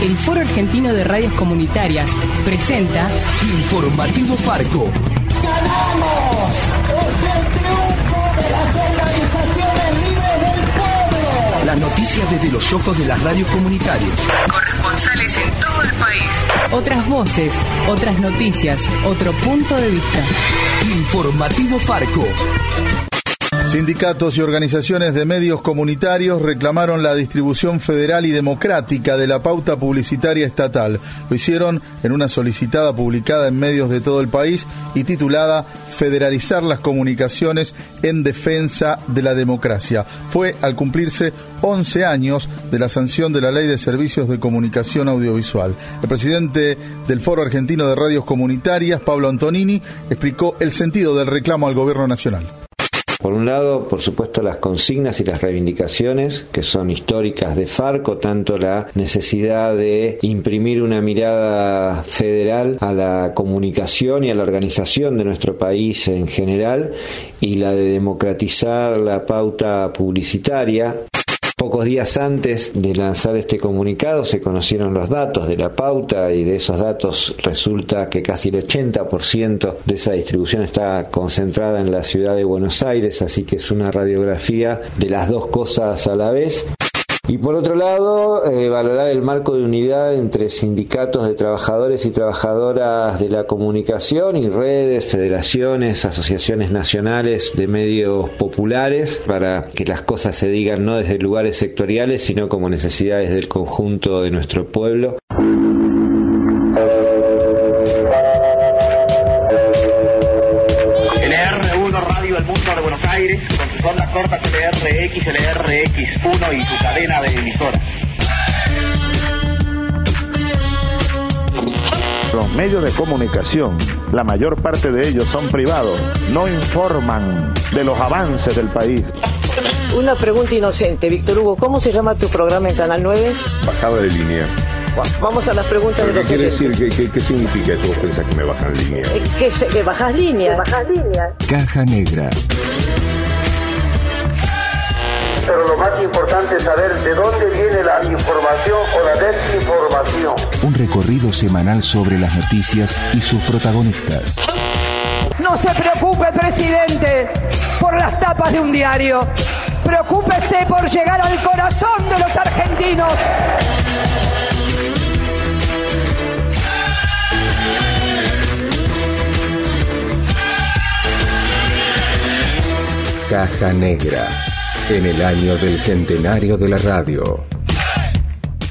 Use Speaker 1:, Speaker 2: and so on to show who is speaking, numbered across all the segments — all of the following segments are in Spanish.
Speaker 1: El Foro Argentino de Radios Comunitarias presenta
Speaker 2: Informativo Farco.
Speaker 3: ¡Ganamos! ¡Es el triunfo de las organizaciones libres del pueblo!
Speaker 2: Las noticias desde los ojos de las radios comunitarias.
Speaker 1: corresponsales en todo el país. Otras voces, otras noticias, otro punto de vista.
Speaker 2: Informativo Farco.
Speaker 4: Sindicatos y organizaciones de medios comunitarios reclamaron la distribución federal y democrática de la pauta publicitaria estatal. Lo hicieron en una solicitada publicada en medios de todo el país y titulada Federalizar las comunicaciones en defensa de la democracia. Fue al cumplirse 11 años de la sanción de la Ley de Servicios de Comunicación Audiovisual. El presidente del Foro Argentino de Radios Comunitarias, Pablo Antonini, explicó el sentido del reclamo al gobierno nacional.
Speaker 5: Por un lado, por supuesto, las consignas y las reivindicaciones que son históricas de Farco, tanto la necesidad de imprimir una mirada federal a la comunicación y a la organización de nuestro país en general y la de democratizar la pauta publicitaria. Pocos días antes de lanzar este comunicado se conocieron los datos de la pauta y de esos datos resulta que casi el 80% de esa distribución está concentrada en la ciudad de Buenos Aires, así que es una radiografía de las dos cosas a la vez. Y por otro lado, eh, valorar el marco de unidad entre sindicatos de trabajadores y trabajadoras de la comunicación y redes, federaciones, asociaciones nacionales de medios populares para que las cosas se digan no desde lugares sectoriales, sino como necesidades del conjunto de nuestro pueblo.
Speaker 6: Sus ondas cortas LRX, LRX1 y su cadena de emisoras.
Speaker 7: Los medios de comunicación, la mayor parte de ellos son privados, no informan de los avances del país.
Speaker 8: Una pregunta inocente, Víctor Hugo, ¿cómo se llama tu programa en Canal 9?
Speaker 7: Bajada de línea.
Speaker 8: Vamos a las preguntas de
Speaker 7: ¿Qué
Speaker 8: los
Speaker 7: quiere
Speaker 8: oyentes.
Speaker 7: decir? ¿Qué, qué, qué significa eso? ¿Vos pensás que me bajan línea?
Speaker 8: Eh, Que, se- que bajas línea. bajas línea.
Speaker 2: Caja Negra.
Speaker 9: Pero lo más importante es saber de dónde viene la información o la desinformación.
Speaker 2: Un recorrido semanal sobre las noticias y sus protagonistas.
Speaker 10: No se preocupe, presidente, por las tapas de un diario. Preocúpese por llegar al corazón de los argentinos.
Speaker 2: Caja Negra. En el año del centenario de la radio.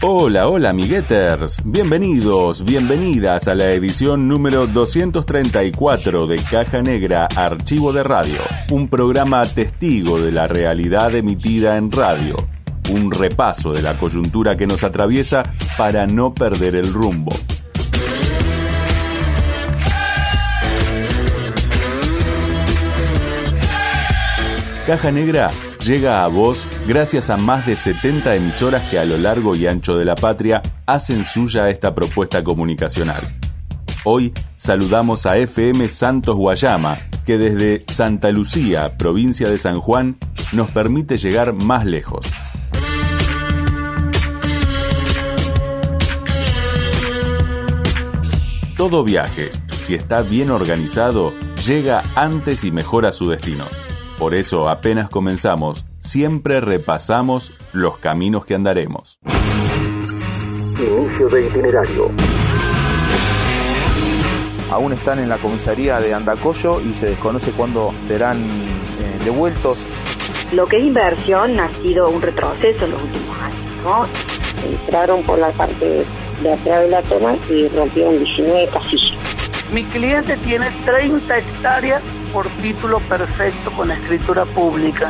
Speaker 11: Hola, hola amigueters, bienvenidos, bienvenidas a la edición número 234 de Caja Negra Archivo de Radio, un programa testigo de la realidad emitida en radio, un repaso de la coyuntura que nos atraviesa para no perder el rumbo. Caja Negra llega a vos gracias a más de 70 emisoras que a lo largo y ancho de la patria hacen suya esta propuesta comunicacional. Hoy saludamos a FM Santos Guayama, que desde Santa Lucía, provincia de San Juan, nos permite llegar más lejos. Todo viaje, si está bien organizado, llega antes y mejor a su destino. Por eso, apenas comenzamos, siempre repasamos los caminos que andaremos.
Speaker 9: Inicio de itinerario.
Speaker 12: Aún están en la comisaría de Andacoyo y se desconoce cuándo serán eh, devueltos.
Speaker 13: Lo que es inversión ha sido un retroceso en los últimos años, ¿no? Entraron por la parte de atrás de la toma y rompieron 19 casillas.
Speaker 14: Mi cliente tiene 30 hectáreas por título perfecto con escritura pública.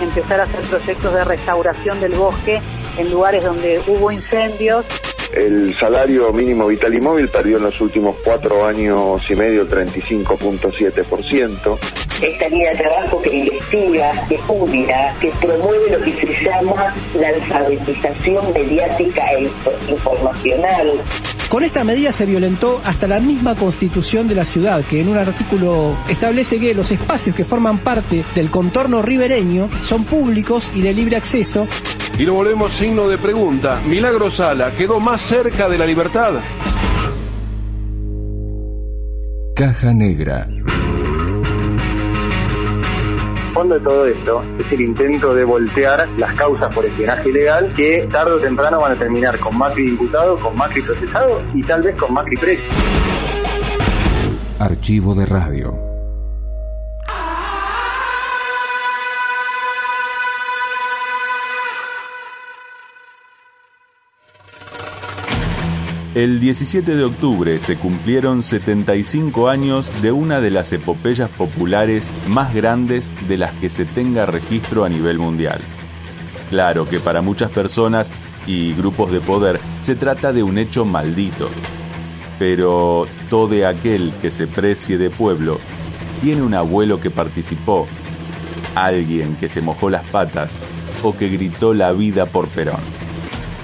Speaker 15: Empezar a hacer proyectos de restauración del bosque en lugares donde hubo incendios.
Speaker 16: El salario mínimo vital y móvil perdió en los últimos cuatro años y medio el 35.7%.
Speaker 13: esta línea de trabajo que investiga, que estudia, que promueve lo que se llama la alfabetización mediática e informacional.
Speaker 17: Con esta medida se violentó hasta la misma constitución de la ciudad, que en un artículo establece que los espacios que forman parte del contorno ribereño son públicos y de libre acceso.
Speaker 18: Y lo volvemos signo de pregunta. Milagro Sala, ¿quedó más cerca de la libertad?
Speaker 2: Caja Negra.
Speaker 19: El fondo de todo esto es el intento de voltear las causas por espionaje ilegal que tarde o temprano van a terminar con Macri diputado, con Macri procesado y tal vez con Macri preso.
Speaker 2: Archivo de radio.
Speaker 11: El 17 de octubre se cumplieron 75 años de una de las epopeyas populares más grandes de las que se tenga registro a nivel mundial. Claro que para muchas personas y grupos de poder se trata de un hecho maldito, pero todo aquel que se precie de pueblo tiene un abuelo que participó, alguien que se mojó las patas o que gritó la vida por Perón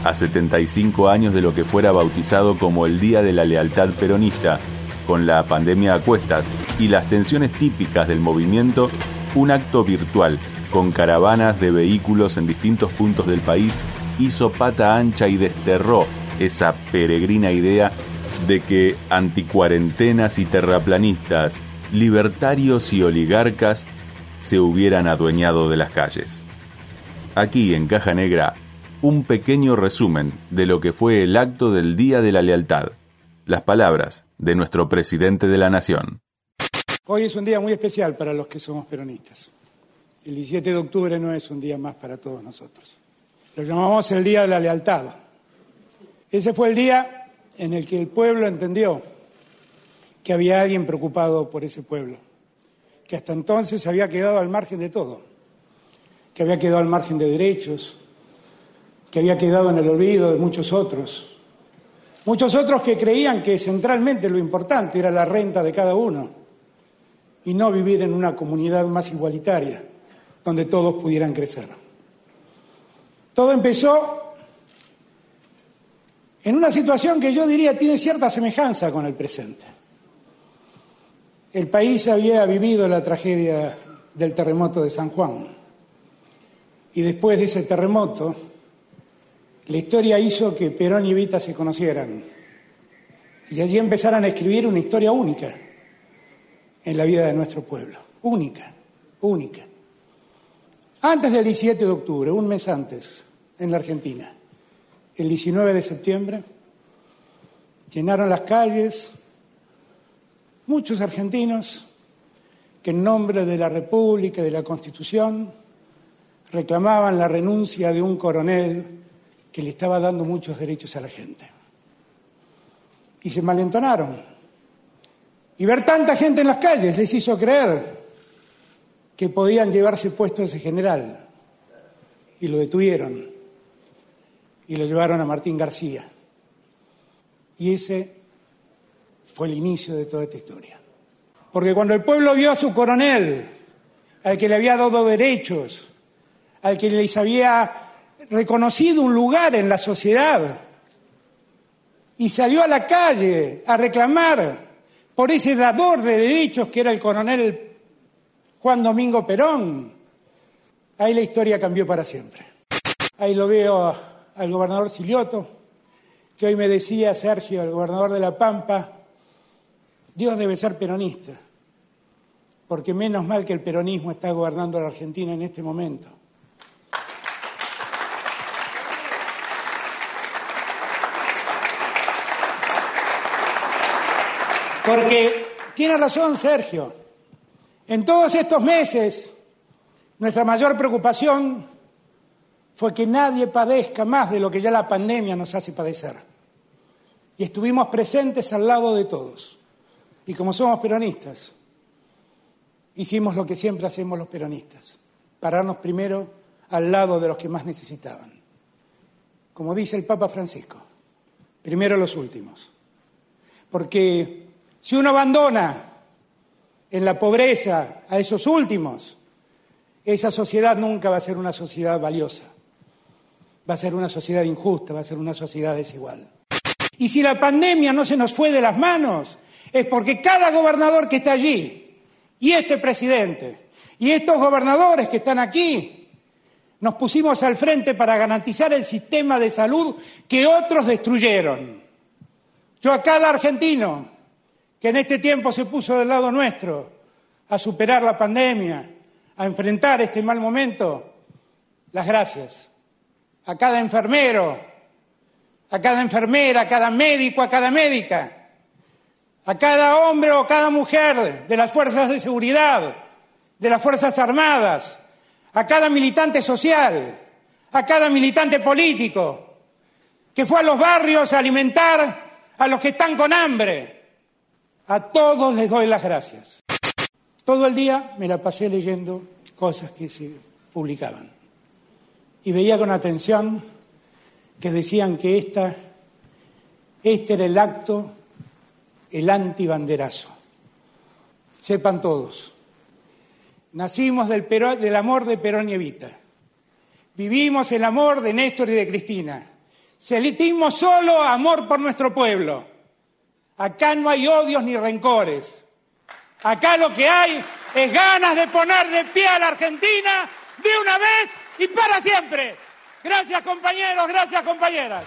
Speaker 11: a 75 años de lo que fuera bautizado como el Día de la Lealtad Peronista, con la pandemia a cuestas y las tensiones típicas del movimiento, un acto virtual con caravanas de vehículos en distintos puntos del país hizo pata ancha y desterró esa peregrina idea de que anticuarentenas y terraplanistas, libertarios y oligarcas se hubieran adueñado de las calles. Aquí en Caja Negra un pequeño resumen de lo que fue el acto del Día de la Lealtad. Las palabras de nuestro presidente de la Nación.
Speaker 20: Hoy es un día muy especial para los que somos peronistas. El 17 de octubre no es un día más para todos nosotros. Lo llamamos el Día de la Lealtad. Ese fue el día en el que el pueblo entendió que había alguien preocupado por ese pueblo, que hasta entonces había quedado al margen de todo, que había quedado al margen de derechos, que había quedado en el olvido de muchos otros. Muchos otros que creían que centralmente lo importante era la renta de cada uno y no vivir en una comunidad más igualitaria, donde todos pudieran crecer. Todo empezó en una situación que yo diría tiene cierta semejanza con el presente. El país había vivido la tragedia del terremoto de San Juan y después de ese terremoto la historia hizo que Perón y Evita se conocieran y allí empezaran a escribir una historia única en la vida de nuestro pueblo. Única, única. Antes del 17 de octubre, un mes antes, en la Argentina, el 19 de septiembre, llenaron las calles muchos argentinos que en nombre de la República y de la Constitución reclamaban la renuncia de un coronel que le estaba dando muchos derechos a la gente. Y se malentonaron. Y ver tanta gente en las calles les hizo creer que podían llevarse puesto ese general. Y lo detuvieron. Y lo llevaron a Martín García. Y ese fue el inicio de toda esta historia. Porque cuando el pueblo vio a su coronel, al que le había dado derechos, al que les había reconocido un lugar en la sociedad y salió a la calle a reclamar por ese dador de derechos que era el coronel Juan Domingo Perón, ahí la historia cambió para siempre. Ahí lo veo al gobernador Silioto, que hoy me decía Sergio, el gobernador de La Pampa, Dios debe ser peronista, porque menos mal que el peronismo está gobernando a la Argentina en este momento. Porque tiene razón Sergio. En todos estos meses, nuestra mayor preocupación fue que nadie padezca más de lo que ya la pandemia nos hace padecer. Y estuvimos presentes al lado de todos. Y como somos peronistas, hicimos lo que siempre hacemos los peronistas, pararnos primero al lado de los que más necesitaban. Como dice el Papa Francisco, primero los últimos. Porque si uno abandona en la pobreza a esos últimos, esa sociedad nunca va a ser una sociedad valiosa. Va a ser una sociedad injusta, va a ser una sociedad desigual. Y si la pandemia no se nos fue de las manos, es porque cada gobernador que está allí, y este presidente, y estos gobernadores que están aquí, nos pusimos al frente para garantizar el sistema de salud que otros destruyeron. Yo a cada argentino que en este tiempo se puso del lado nuestro a superar la pandemia, a enfrentar este mal momento, las gracias. A cada enfermero, a cada enfermera, a cada médico, a cada médica, a cada hombre o cada mujer de las fuerzas de seguridad, de las Fuerzas Armadas, a cada militante social, a cada militante político, que fue a los barrios a alimentar a los que están con hambre. A todos les doy las gracias. Todo el día me la pasé leyendo cosas que se publicaban. Y veía con atención que decían que esta, este era el acto, el antibanderazo. Sepan todos, nacimos del, del amor de Perón y Evita. Vivimos el amor de Néstor y de Cristina. Sentimos solo amor por nuestro pueblo. Acá no hay odios ni rencores. Acá lo que hay es ganas de poner de pie a la Argentina de una vez y para siempre. Gracias compañeros, gracias compañeras.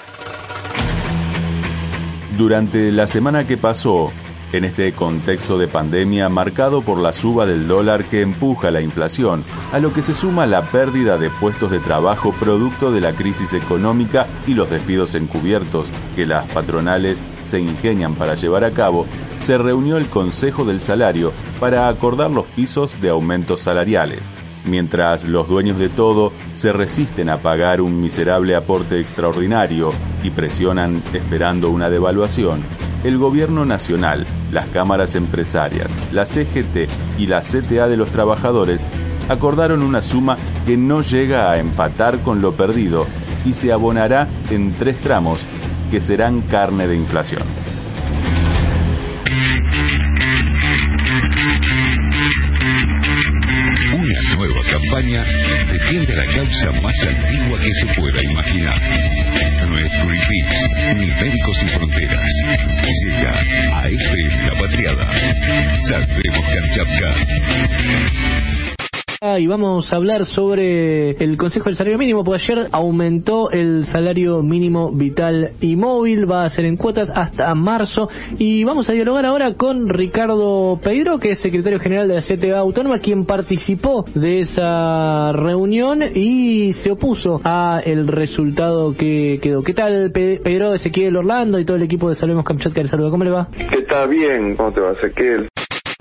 Speaker 11: Durante la semana que pasó, en este contexto de pandemia marcado por la suba del dólar que empuja la inflación, a lo que se suma la pérdida de puestos de trabajo producto de la crisis económica y los despidos encubiertos que las patronales se ingenian para llevar a cabo, se reunió el Consejo del Salario para acordar los pisos de aumentos salariales. Mientras los dueños de todo se resisten a pagar un miserable aporte extraordinario y presionan esperando una devaluación, el gobierno nacional, las cámaras empresarias, la CGT y la CTA de los trabajadores acordaron una suma que no llega a empatar con lo perdido y se abonará en tres tramos que serán carne de inflación.
Speaker 21: Campaña defiende la causa más antigua que se pueda imaginar. Greenpeace ni Médicos Sin Fronteras. Llega a FM La Patriada. Saldremos Kamchatka.
Speaker 17: Y vamos a hablar sobre el Consejo del Salario Mínimo, porque ayer aumentó el salario mínimo vital y móvil, va a ser en cuotas hasta marzo. Y vamos a dialogar ahora con Ricardo Pedro, que es secretario general de la CTA Autónoma, quien participó de esa reunión y se opuso a el resultado que quedó. ¿Qué tal, Pedro, Ezequiel Orlando y todo el equipo de Salvemos Kamchatka? Le saluda, ¿cómo le va?
Speaker 16: ¿Qué tal? Bien, ¿cómo te va, Ezequiel?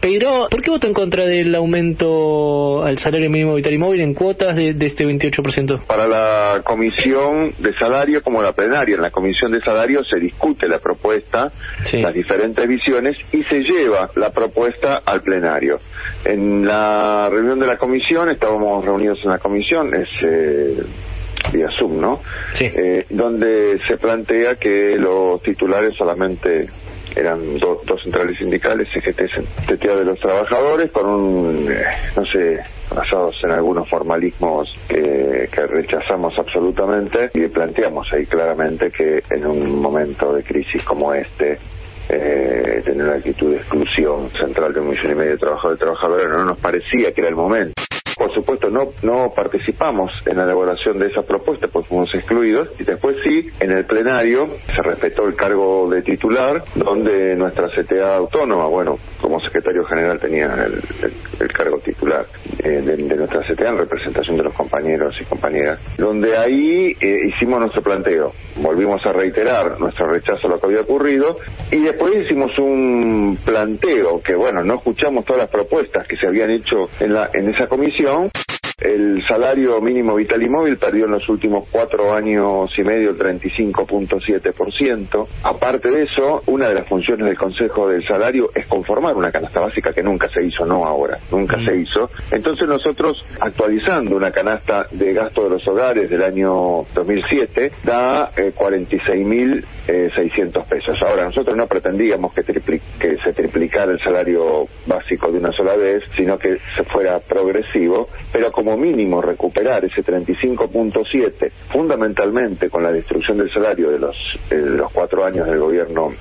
Speaker 17: Pedro, ¿por qué votó en contra del aumento al salario mínimo vital y móvil en cuotas de, de, este 28%?
Speaker 16: Para la comisión de salario como la plenaria. En la comisión de salario se discute la propuesta, sí. las diferentes visiones y se lleva la propuesta al plenario. En la reunión de la comisión, estábamos reunidos en la comisión, es... Eh, vía Zoom, ¿no?
Speaker 17: Sí.
Speaker 16: Eh, donde se plantea que los titulares solamente eran do, dos centrales sindicales, CGT, CTA de los trabajadores, con un, eh, no sé, basados en algunos formalismos que, rechazamos absolutamente y planteamos ahí claramente que en un momento de crisis como este, eh, tener una actitud de exclusión central de un millón y medio de trabajadores y trabajadoras no nos parecía que era el momento por supuesto no no participamos en la elaboración de esa propuesta pues fuimos excluidos y después sí en el plenario se respetó el cargo de titular donde nuestra CTA autónoma bueno como secretario general tenía el, el, cargo titular eh, de, de, nuestra CTA en representación de los compañeros y compañeras donde ahí eh, hicimos nuestro planteo. Volvimos a reiterar nuestro rechazo a lo que había ocurrido y después hicimos un planteo que bueno no escuchamos todas las propuestas que se habían hecho en la en esa comisión don't. El salario mínimo vital y móvil perdió en los últimos cuatro años y medio el 35.7%. Aparte de eso, una de las funciones del Consejo del Salario es conformar una canasta básica que nunca se hizo, no ahora, nunca se hizo. Entonces nosotros, actualizando una canasta de gasto de los hogares del año 2007, da eh, 46.600 pesos. Ahora, nosotros no pretendíamos que, que se triplicara el salario básico de una sola vez, sino que se fuera progresivo, pero como mínimo recuperar ese 35.7, fundamentalmente con la destrucción del salario de los, eh, de los cuatro años del gobierno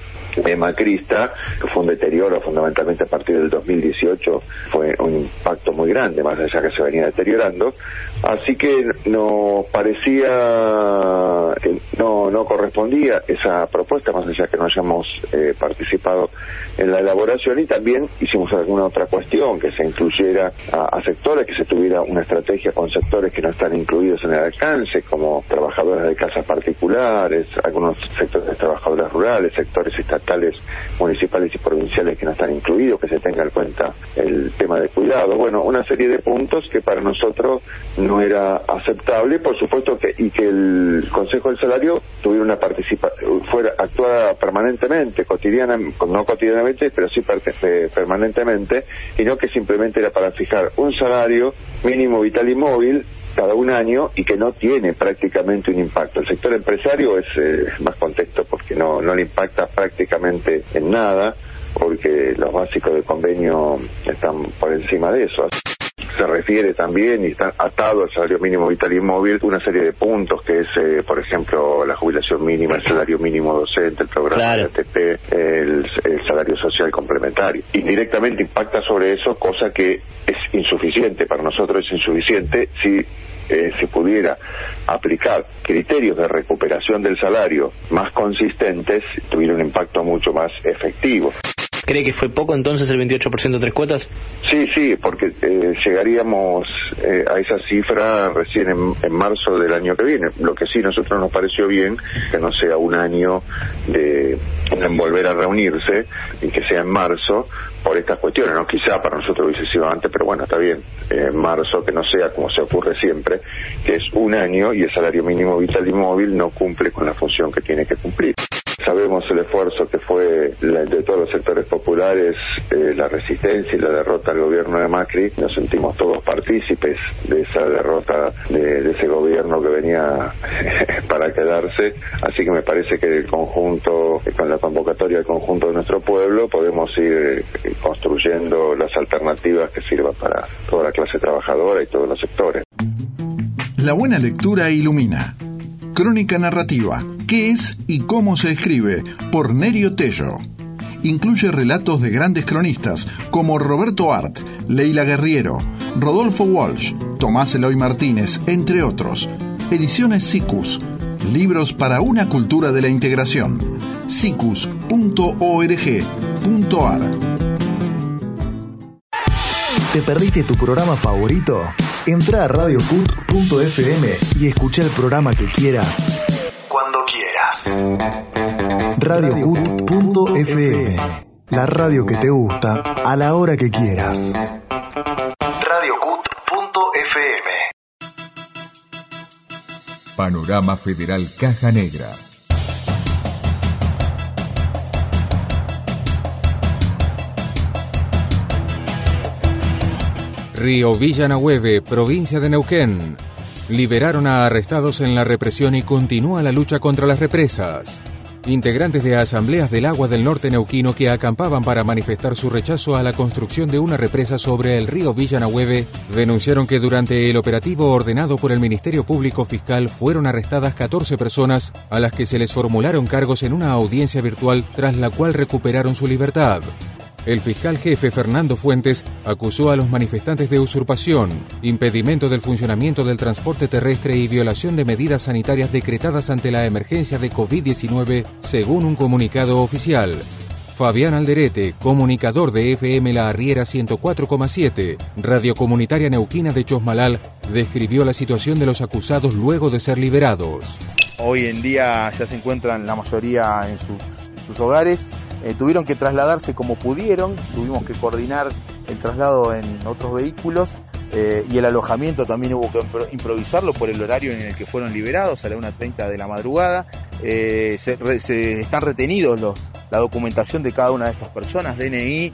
Speaker 16: eh, macrista, que fue un deterioro fundamentalmente a partir del 2018, fue un impacto muy grande, más allá que se venía deteriorando. Así que nos parecía que no, no correspondía esa propuesta, más allá que no hayamos eh, participado en la elaboración y también hicimos alguna otra cuestión, que se incluyera a, a, sectores, que se tuviera una estrategia con sectores que no están incluidos en el alcance, como trabajadores de casas particulares, algunos sectores de trabajadores rurales, sectores estatales, municipales y provinciales que no están incluidos, que se tenga en cuenta el tema de cuidado. Bueno, una serie de puntos que para nosotros no era aceptable, por supuesto que y que el Consejo del Salario tuviera una participación, fuera actuada permanentemente, cotidiana, no cotidianamente, pero sí permanentemente, y no que simplemente era para fijar un salario mínimo vital y móvil cada un año y que no tiene prácticamente un impacto. El sector empresario es eh, más contexto porque no, no le impacta prácticamente en nada porque los básicos del convenio están por encima de eso se refiere también y está atado al salario mínimo vital y móvil una serie de puntos que es, eh, por ejemplo, la jubilación mínima, el salario mínimo docente, el programa claro. de ATP, el, el, salario social complementario. Indirectamente impacta sobre eso, cosa que es insuficiente, para nosotros es insuficiente si eh, se pudiera aplicar criterios de recuperación del salario más consistentes, tuviera un impacto mucho más efectivo.
Speaker 17: ¿Cree que fue poco entonces el 28% de tres cuotas?
Speaker 16: Sí, sí, porque eh, llegaríamos eh, a esa cifra recién en, en, marzo del año que viene. Lo que sí nosotros nos pareció bien, que no sea un año de, de volver a reunirse y que sea en marzo por estas cuestiones, ¿no? Quizá para nosotros hubiese sido antes, pero bueno, está bien. En marzo, que no sea como se ocurre siempre, que es un año y el salario mínimo vital y móvil no cumple con la función que tiene que cumplir. Sabemos el esfuerzo que fue la, de todos los sectores populares, eh, la resistencia y la derrota al gobierno de Macri. Nos sentimos todos partícipes de esa derrota de, de ese gobierno que venía para quedarse. Así que me parece que el conjunto, con la convocatoria del conjunto de nuestro pueblo, podemos ir eh, construyendo las alternativas que sirvan para toda la clase trabajadora y todos los sectores.
Speaker 22: La buena lectura ilumina. Crónica narrativa. ¿Qué es y cómo se escribe? Por Nerio Tello. Incluye relatos de grandes cronistas como Roberto Art, Leila Guerriero, Rodolfo Walsh, Tomás Eloy Martínez, entre otros. Ediciones SICUS. Libros para una cultura de la integración. sicus.org.ar
Speaker 23: ¿Te perdiste tu programa favorito? Entra a radiocut.fm y escucha el programa que quieras cuando quieras. Radiocut.fm La radio que te gusta a la hora que quieras. Radiocut.fm
Speaker 2: Panorama Federal Caja Negra. Río Villanahueve, provincia de Neuquén. Liberaron a arrestados en la represión y continúa la lucha contra las represas. Integrantes de asambleas del agua del norte neuquino que acampaban para manifestar su rechazo a la construcción de una represa sobre el río Villanahueve denunciaron que durante el operativo ordenado por el Ministerio Público Fiscal fueron arrestadas 14 personas a las que se les formularon cargos en una audiencia virtual tras la cual recuperaron su libertad. El fiscal jefe Fernando Fuentes acusó a los manifestantes de usurpación, impedimento del funcionamiento del transporte terrestre y violación de medidas sanitarias decretadas ante la emergencia de COVID-19, según un comunicado oficial. Fabián Alderete, comunicador de FM La Arriera 104,7, Radio Comunitaria Neuquina de Chosmalal, describió la situación de los acusados luego de ser liberados.
Speaker 12: Hoy en día ya se encuentran la mayoría en sus, hogares eh, tuvieron que trasladarse como pudieron, tuvimos que coordinar el traslado en otros vehículos eh, y el alojamiento también hubo que improvisarlo por el horario en el que fueron liberados, a la 1.30 de la madrugada. Eh, se, están retenidos la documentación de cada una de estas personas, DNI,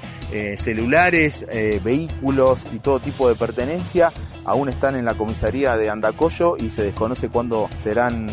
Speaker 12: celulares, vehículos y todo tipo de pertenencia. Aún están en la comisaría de Andacoyo y se desconoce cuándo serán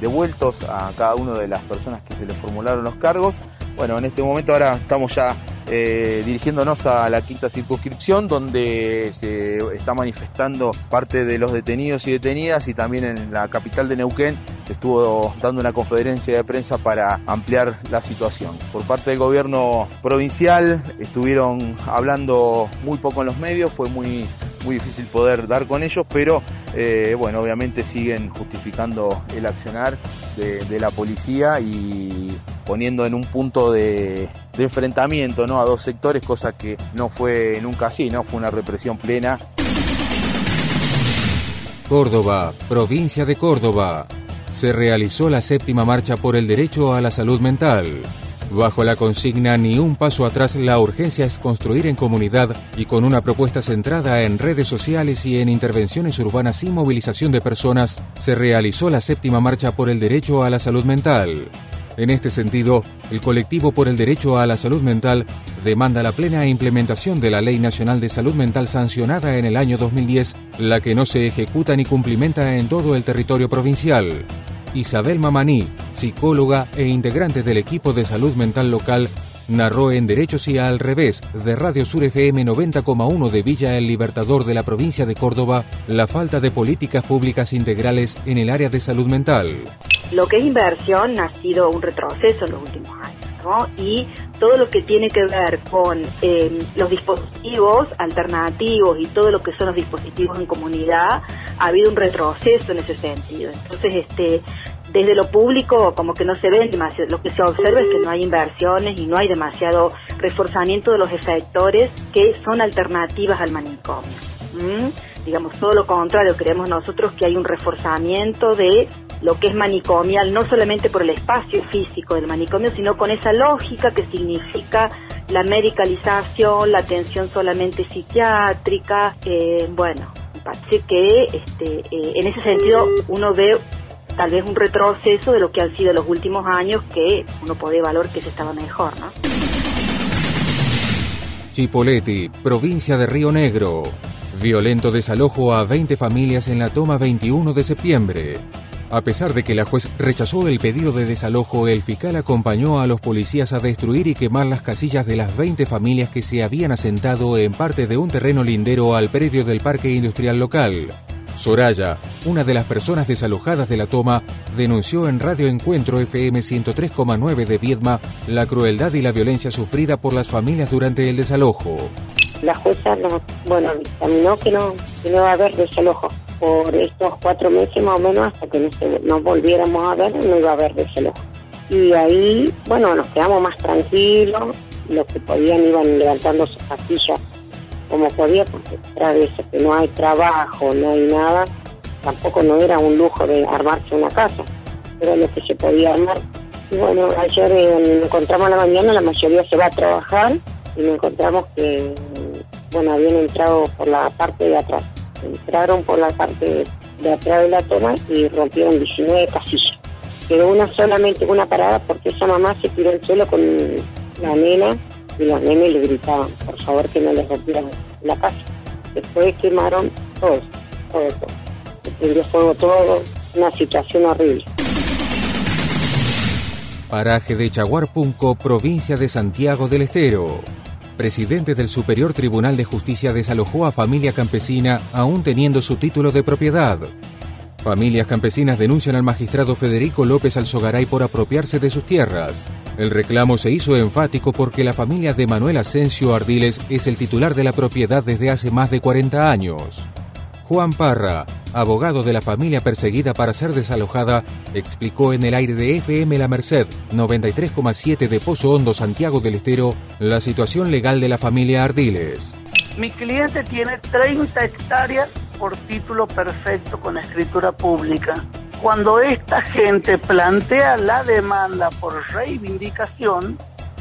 Speaker 12: devueltos a cada una de las personas que se les formularon los cargos. Bueno, en este momento ahora estamos ya eh, dirigiéndonos a la quinta circunscripción donde se está manifestando parte de los detenidos y detenidas y también en la capital de Neuquén se estuvo dando una conferencia de prensa para ampliar la situación. Por parte del gobierno provincial estuvieron hablando muy poco en los medios, fue muy, muy difícil poder dar con ellos, pero eh, bueno, obviamente siguen justificando el accionar de la policía y poniendo en un punto de, enfrentamiento ¿no? a dos sectores, cosa que no fue nunca así, ¿no? fue una represión plena.
Speaker 2: Córdoba, provincia de Córdoba. Se realizó la séptima marcha por el derecho a la salud mental. Bajo la consigna Ni un paso atrás, la urgencia es construir en comunidad y con una propuesta centrada en redes sociales y en intervenciones urbanas sin movilización de personas, se realizó la séptima marcha por el derecho a la salud mental. En este sentido, el colectivo por el derecho a la salud mental demanda la plena implementación de la Ley Nacional de Salud Mental sancionada en el año 2010, la que no se ejecuta ni cumplimenta en todo el territorio provincial. Isabel Mamaní, psicóloga e integrante del equipo de salud mental local, narró en Derechos y al revés de Radio Sur FM 90,1 de Villa El Libertador de la provincia de Córdoba la falta de políticas públicas integrales en el área de salud mental.
Speaker 24: Lo que es inversión ha sido un retroceso en los últimos años, ¿no? Y todo lo que tiene que ver con eh, los dispositivos alternativos y todo lo que son los dispositivos en comunidad, ha habido un retroceso en ese sentido. Entonces, este, desde lo público como que no se ven demasiado, lo que se observa es que no hay inversiones y no hay demasiado reforzamiento de los efectores que son alternativas al manicomio. Digamos, todo lo contrario, creemos nosotros que hay un reforzamiento de lo que es manicomial, no solamente por el espacio físico del manicomio, sino con esa lógica que significa la medicalización, la atención solamente psiquiátrica, eh, bueno, parece que este, eh, en ese sentido uno ve tal vez un retroceso de lo que han sido los últimos años que uno puede valorar que se estaba mejor, ¿no?
Speaker 2: Chipoleti, provincia de Río Negro. Violento desalojo a 20 familias en la toma 21 de septiembre. A pesar de que la juez rechazó el pedido de desalojo, el fiscal acompañó a los policías a destruir y quemar las casillas de las 20 familias que se habían asentado en parte de un terreno lindero al predio del parque industrial local. Soraya, una de las personas desalojadas de la toma, denunció en Radio Encuentro FM 103,9 de Viedma la crueldad y la violencia sufrida por las familias durante el desalojo.
Speaker 13: La jueza, no, bueno, dictaminó que no, que no va a haber desalojo por estos cuatro meses más o menos hasta que nos, volviéramos a ver, no iba a haber desalojo. Y ahí, bueno, nos quedamos más tranquilos, los que podían iban levantando sus pastillas como podía, porque tras eso que no hay trabajo, no hay nada, tampoco no era un lujo de armarse una casa, era lo que se podía armar. Y bueno, ayer eh, encontramos a la mañana, la mayoría se va a trabajar y nos encontramos que, bueno, habían entrado por la parte de atrás entraron por la parte de atrás de la toma y rompieron 19 casillas. Quedó una solamente una parada porque esa mamá se tiró al suelo con la nena y los nenes le gritaban, por favor que no les rompieran la casa. Después quemaron todo, todo, todo. Prendió fuego todo, una situación horrible.
Speaker 2: Paraje de Chaguarpunco, provincia de Santiago del Estero presidente del Superior Tribunal de Justicia desalojó a familia campesina aún teniendo su título de propiedad. Familias campesinas denuncian al magistrado Federico López Alzogaray por apropiarse de sus tierras. El reclamo se hizo enfático porque la familia de Manuel Asensio Ardiles es el titular de la propiedad desde hace más de 40 años. Juan Parra, abogado de la familia perseguida para ser desalojada, explicó en el aire de FM La Merced 93,7 de Pozo Hondo, Santiago del Estero, la situación legal de la familia Ardiles.
Speaker 14: Mi cliente tiene 30 hectáreas por título perfecto con escritura pública. Cuando esta gente plantea la demanda por reivindicación,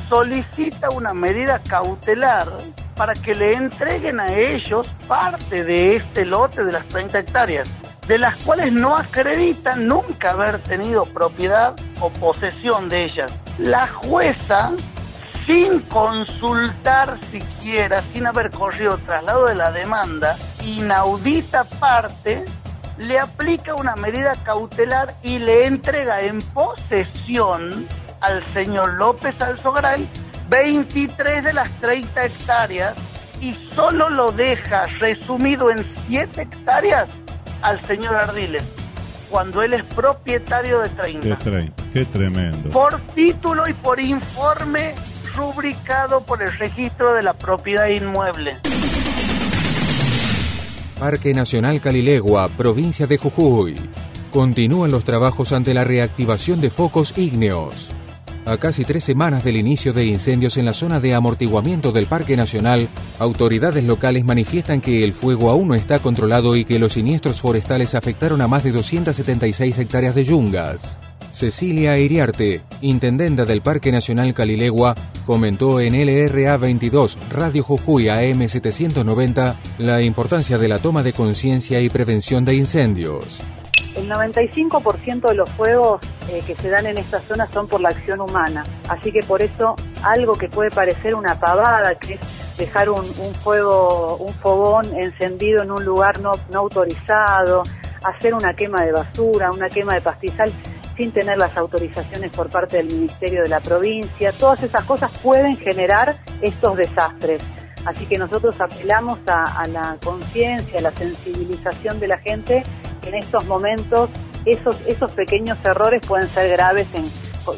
Speaker 14: solicita una medida cautelar para que le entreguen a ellos parte de este lote de las 30 hectáreas, de las cuales no acreditan nunca haber tenido propiedad o posesión de ellas. La jueza, sin consultar siquiera, sin haber corrido traslado de la demanda, inaudita parte, le aplica una medida cautelar y le entrega en posesión al señor López Alzogaray 23 de las 30 hectáreas y solo lo deja resumido en 7 hectáreas al señor Ardiles, cuando él es propietario de 30.
Speaker 25: Qué, qué tremendo.
Speaker 14: Por título y por informe rubricado por el registro de la propiedad inmueble.
Speaker 2: Parque Nacional Calilegua, provincia de Jujuy. Continúan los trabajos ante la reactivación de focos ígneos. A casi tres semanas del inicio de incendios en la zona de amortiguamiento del Parque Nacional, autoridades locales manifiestan que el fuego aún no está controlado y que los siniestros forestales afectaron a más de 276 hectáreas de yungas. Cecilia Iriarte, intendenta del Parque Nacional Calilegua, comentó en LRA 22 Radio Jujuy AM 790 la importancia de la toma de conciencia y prevención de incendios.
Speaker 15: El 95% de los fuegos eh, que se dan en esta zona son por la acción humana. Así que por eso algo que puede parecer una pavada, que es dejar un, fuego, un fogón encendido en un lugar no, no autorizado, hacer una quema de basura, una quema de pastizal sin tener las autorizaciones por parte del Ministerio de la provincia, todas esas cosas pueden generar estos desastres. Así que nosotros apelamos a la conciencia, a la sensibilización de la gente en estos momentos esos, esos pequeños errores pueden ser graves, en,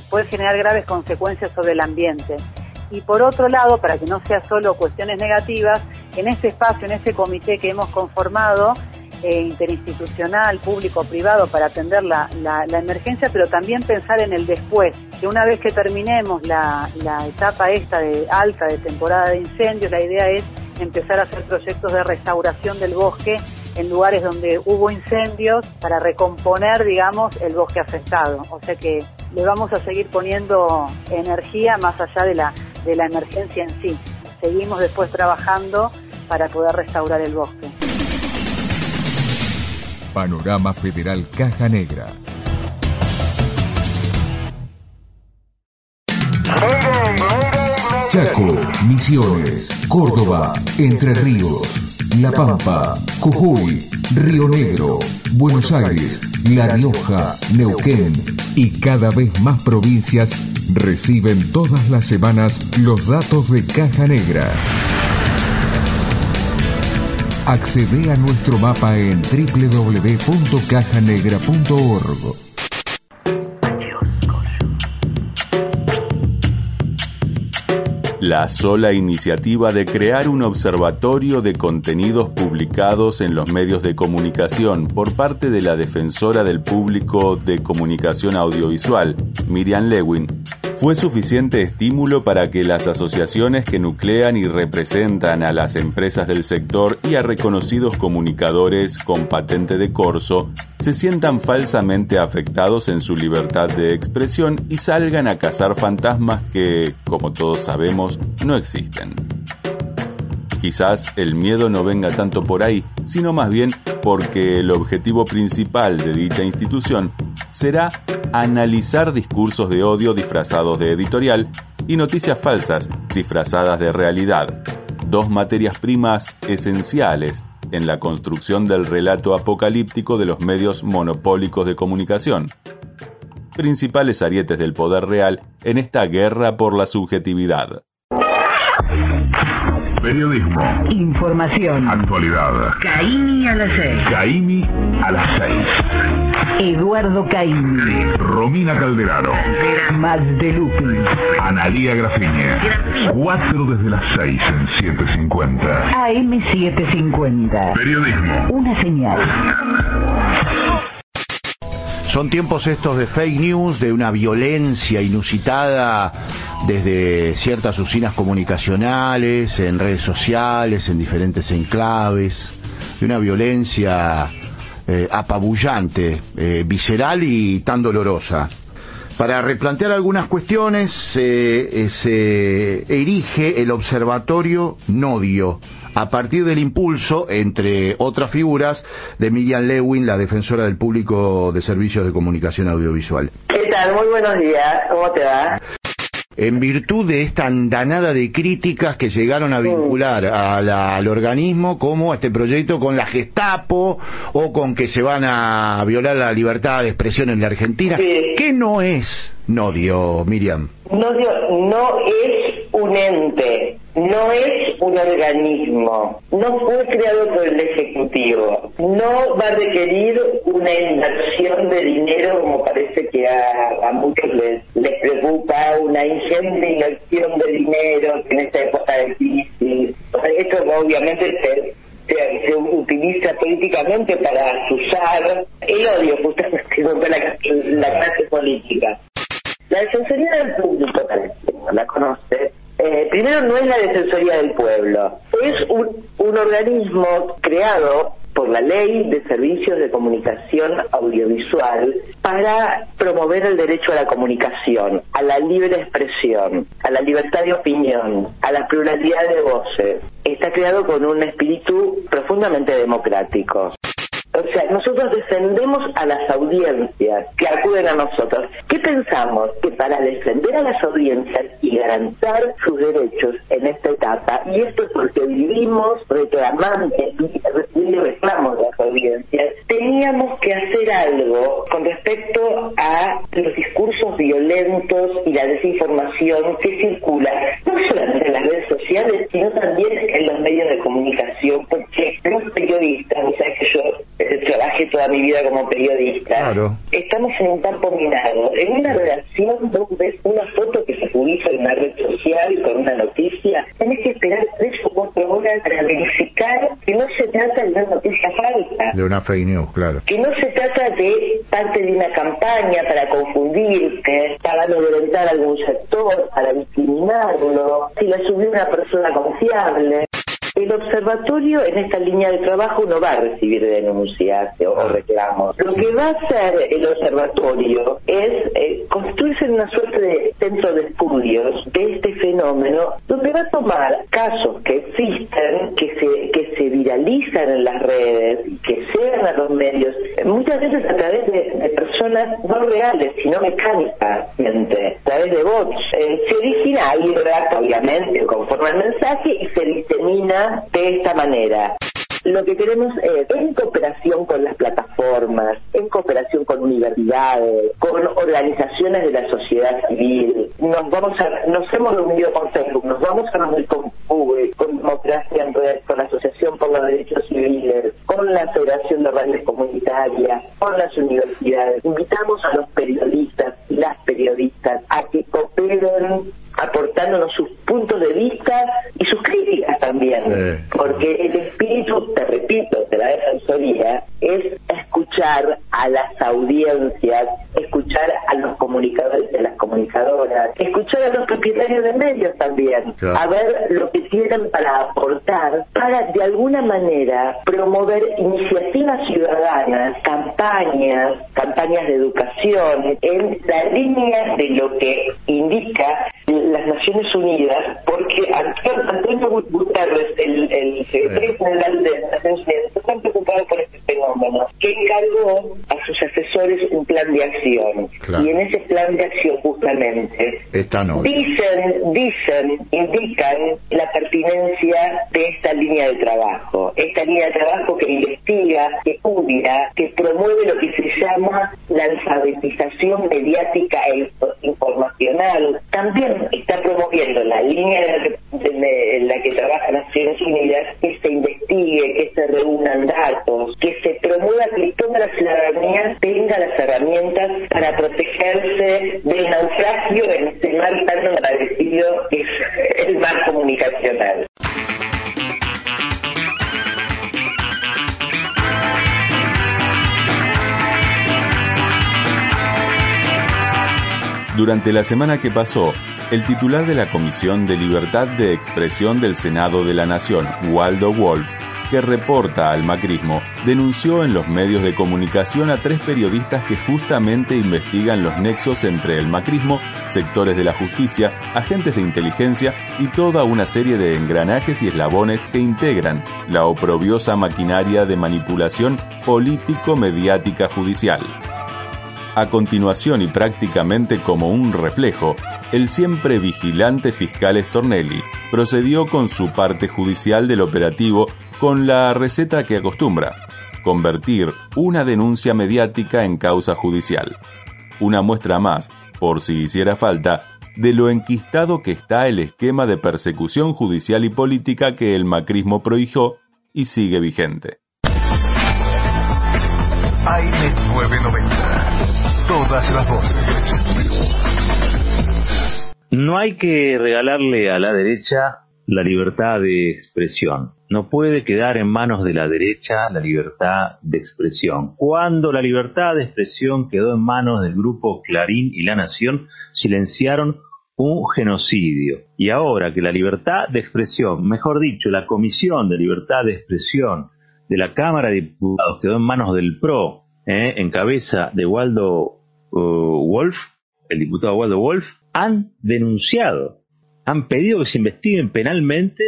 Speaker 15: pueden generar graves consecuencias sobre el ambiente. Y por otro lado, para que no sea solo cuestiones negativas, en ese espacio, en ese comité que hemos conformado, eh, interinstitucional, público, privado, para atender la, la, la, emergencia, pero también pensar en el después, que una vez que terminemos la, la etapa esta de alta de temporada de incendios, la idea es empezar a hacer proyectos de restauración del bosque en lugares donde hubo incendios para recomponer, digamos, el bosque afectado. O sea que le vamos a seguir poniendo energía más allá de la, de la emergencia en sí. Seguimos después trabajando para poder restaurar el bosque.
Speaker 2: Panorama Federal Caja Negra. Chaco, Misiones, Córdoba, Entre Ríos, La Pampa, Jujuy, Río Negro, Buenos Aires, La Rioja, Neuquén y cada vez más provincias reciben todas las semanas los datos de Caja Negra. Accede a nuestro mapa en www.cajanegra.org.
Speaker 11: La sola iniciativa de crear un observatorio de contenidos publicados en los medios de comunicación por parte de la defensora del público de comunicación audiovisual, Miriam Lewin, fue suficiente estímulo para que las asociaciones que nuclean y representan a las empresas del sector y a reconocidos comunicadores con patente de corso se sientan falsamente afectados en su libertad de expresión y salgan a cazar fantasmas que, como todos sabemos, no existen. Quizás el miedo no venga tanto por ahí, sino más bien porque el objetivo principal de dicha institución será analizar discursos de odio disfrazados de editorial y noticias falsas disfrazadas de realidad, dos materias primas esenciales en la construcción del relato apocalíptico de los medios monopólicos de comunicación, principales arietes del poder real en esta guerra por la subjetividad.
Speaker 21: Periodismo.
Speaker 26: Información.
Speaker 21: Actualidad.
Speaker 26: Caimi a las 6.
Speaker 21: Caimi a las 6.
Speaker 26: Eduardo Caimi.
Speaker 21: Romina Calderaro.
Speaker 26: Más de Lupi.
Speaker 21: Analía Grafiñe. 4 desde las 6 en 750.
Speaker 26: AM750.
Speaker 21: Periodismo.
Speaker 26: Una señal.
Speaker 27: Son tiempos estos de fake news, de una violencia inusitada desde ciertas usinas comunicacionales, en redes sociales, en diferentes enclaves, de una violencia eh, apabullante, eh, visceral y tan dolorosa. Para replantear algunas cuestiones eh, se erige el Observatorio Nodio a partir del impulso, entre otras figuras, de Miriam Lewin, la defensora del público de servicios de comunicación audiovisual.
Speaker 25: ¿Qué tal? Muy buenos días. ¿Cómo te va?
Speaker 27: En virtud de esta andanada de críticas que llegaron a vincular a la- al organismo como a este proyecto con la Gestapo o con que se van a violar la libertad de expresión en la Argentina. ¿Qué no es Nodio, Miriam?
Speaker 25: No, dio- no es un ente, no es un organismo, no fue creado por el Ejecutivo, no va a requerir una inversión de dinero como parece que a, a muchos les, les preocupa, una ingente inversión de dinero en esta época de crisis. Esto obviamente se, se, utiliza políticamente para usar el odio justamente contra la, la clase política. La Defensoría del Público, la conoce, eh, primero no es la Defensoría del Pueblo, es un, un organismo creado por la Ley de Servicios de Comunicación Audiovisual para promover el derecho a la comunicación, a la libre expresión, a la libertad de opinión, a la pluralidad de voces. Está creado con un espíritu profundamente democrático. O sea, nosotros defendemos a las audiencias que acuden a nosotros. ¿Qué pensamos? Que para defender a las audiencias y garantizar sus derechos en esta etapa, y esto es porque vivimos reclamando y reclamos de las audiencias, teníamos que hacer algo con respecto a los discursos violentos y la desinformación que circula, no solamente en las redes sociales, sino también en los medios de comunicación, porque los periodistas, o sea que yo eh, trabajé toda mi vida como periodista, estamos en un campo minado. En una redacción vos ves una foto que se publica en una red social con una noticia, tenés que esperar tres o cuatro horas para verificar que no se trata de una noticia falsa
Speaker 27: De una fake news, claro.
Speaker 25: que no se trata de parte de una campaña para confundirte, para amedrentar a algún sector, para discriminarlo, si la subió una persona confiable. El observatorio en esta línea de trabajo no va a recibir denuncias o reclamos. Lo que va a hacer el observatorio es eh, construirse en una suerte de centro de estudios de este fenómeno, donde va a tomar casos que existen, que se, que se viralizan en las redes, que llegan a los medios, muchas veces a través de, de personas no reales, sino mecánicamente, a través de bots. Eh, se origina ahí obviamente, conforme al mensaje y se disemina de esta manera. Lo que queremos es, en cooperación con las plataformas, en cooperación con universidades, con organizaciones de la sociedad civil, nos vamos a, nos hemos reunido con Facebook, nos vamos a reunir con PUBE, con Democracia en Red, con la Asociación por los Derechos Civiles, con la Federación de Radios Comunitarias, con las universidades. Invitamos a los periodistas y las periodistas a que cooperen aportándonos sus puntos de vista y sus críticas también, porque el espíritu, te repito, de la defensoría es escuchar a las audiencias, escuchar a los comunicadores y a las comunicadoras, escuchar a los propietarios de medios también,
Speaker 28: Claro.
Speaker 25: a ver lo que tienen para aportar, para de alguna manera promover iniciativas ciudadanas, campañas, campañas de educación, en la línea de lo que indica las Naciones Unidas, porque Antonio, Guterres, el, el secretario general de las Naciones Unidas, está tan preocupado por este fenómeno que encargó a sus asesores un plan de acción.
Speaker 27: Claro.
Speaker 25: Y en ese plan de acción justamente. Dicen, dicen, indican la pertinencia de esta línea de trabajo. Esta línea de trabajo que investiga, que estudia, que promueve lo que se llama la alfabetización mediática e info- informacional. También está promoviendo la línea en la que, trabaja Naciones Unidas, que se investigue, que se reúnan datos, que se promueva que toda la ciudadanía tenga las herramientas para protegerse del naufragio en este mar tan agradecido que es el mar comunicacional.
Speaker 11: Durante la semana que pasó, el titular de la Comisión de Libertad de Expresión del Senado de la Nación, Waldo Wolf, que reporta al macrismo, denunció en los medios de comunicación a tres periodistas que justamente investigan los nexos entre el macrismo, sectores de la justicia, agentes de inteligencia y toda una serie de engranajes y eslabones que integran la oprobiosa maquinaria de manipulación político-mediática judicial. A continuación y prácticamente como un reflejo, el siempre vigilante fiscal Stornelli procedió con su parte judicial del operativo con la receta que acostumbra, convertir una denuncia mediática en causa judicial. Una muestra más, por si hiciera falta, de lo enquistado que está el esquema de persecución judicial y política que el macrismo prohibió y sigue vigente.
Speaker 21: Aire 990.
Speaker 28: No hay que regalarle a la derecha la libertad de expresión. No puede quedar en manos de la derecha la libertad de expresión. Cuando la libertad de expresión quedó en manos del grupo Clarín y La Nación, silenciaron un genocidio. Y ahora que la libertad de expresión, mejor dicho, la Comisión de Libertad de Expresión de la Cámara de Diputados quedó en manos del PRO, eh, en cabeza de Waldo uh, Wolf, el diputado Waldo Wolf, han denunciado, han pedido que se investiguen penalmente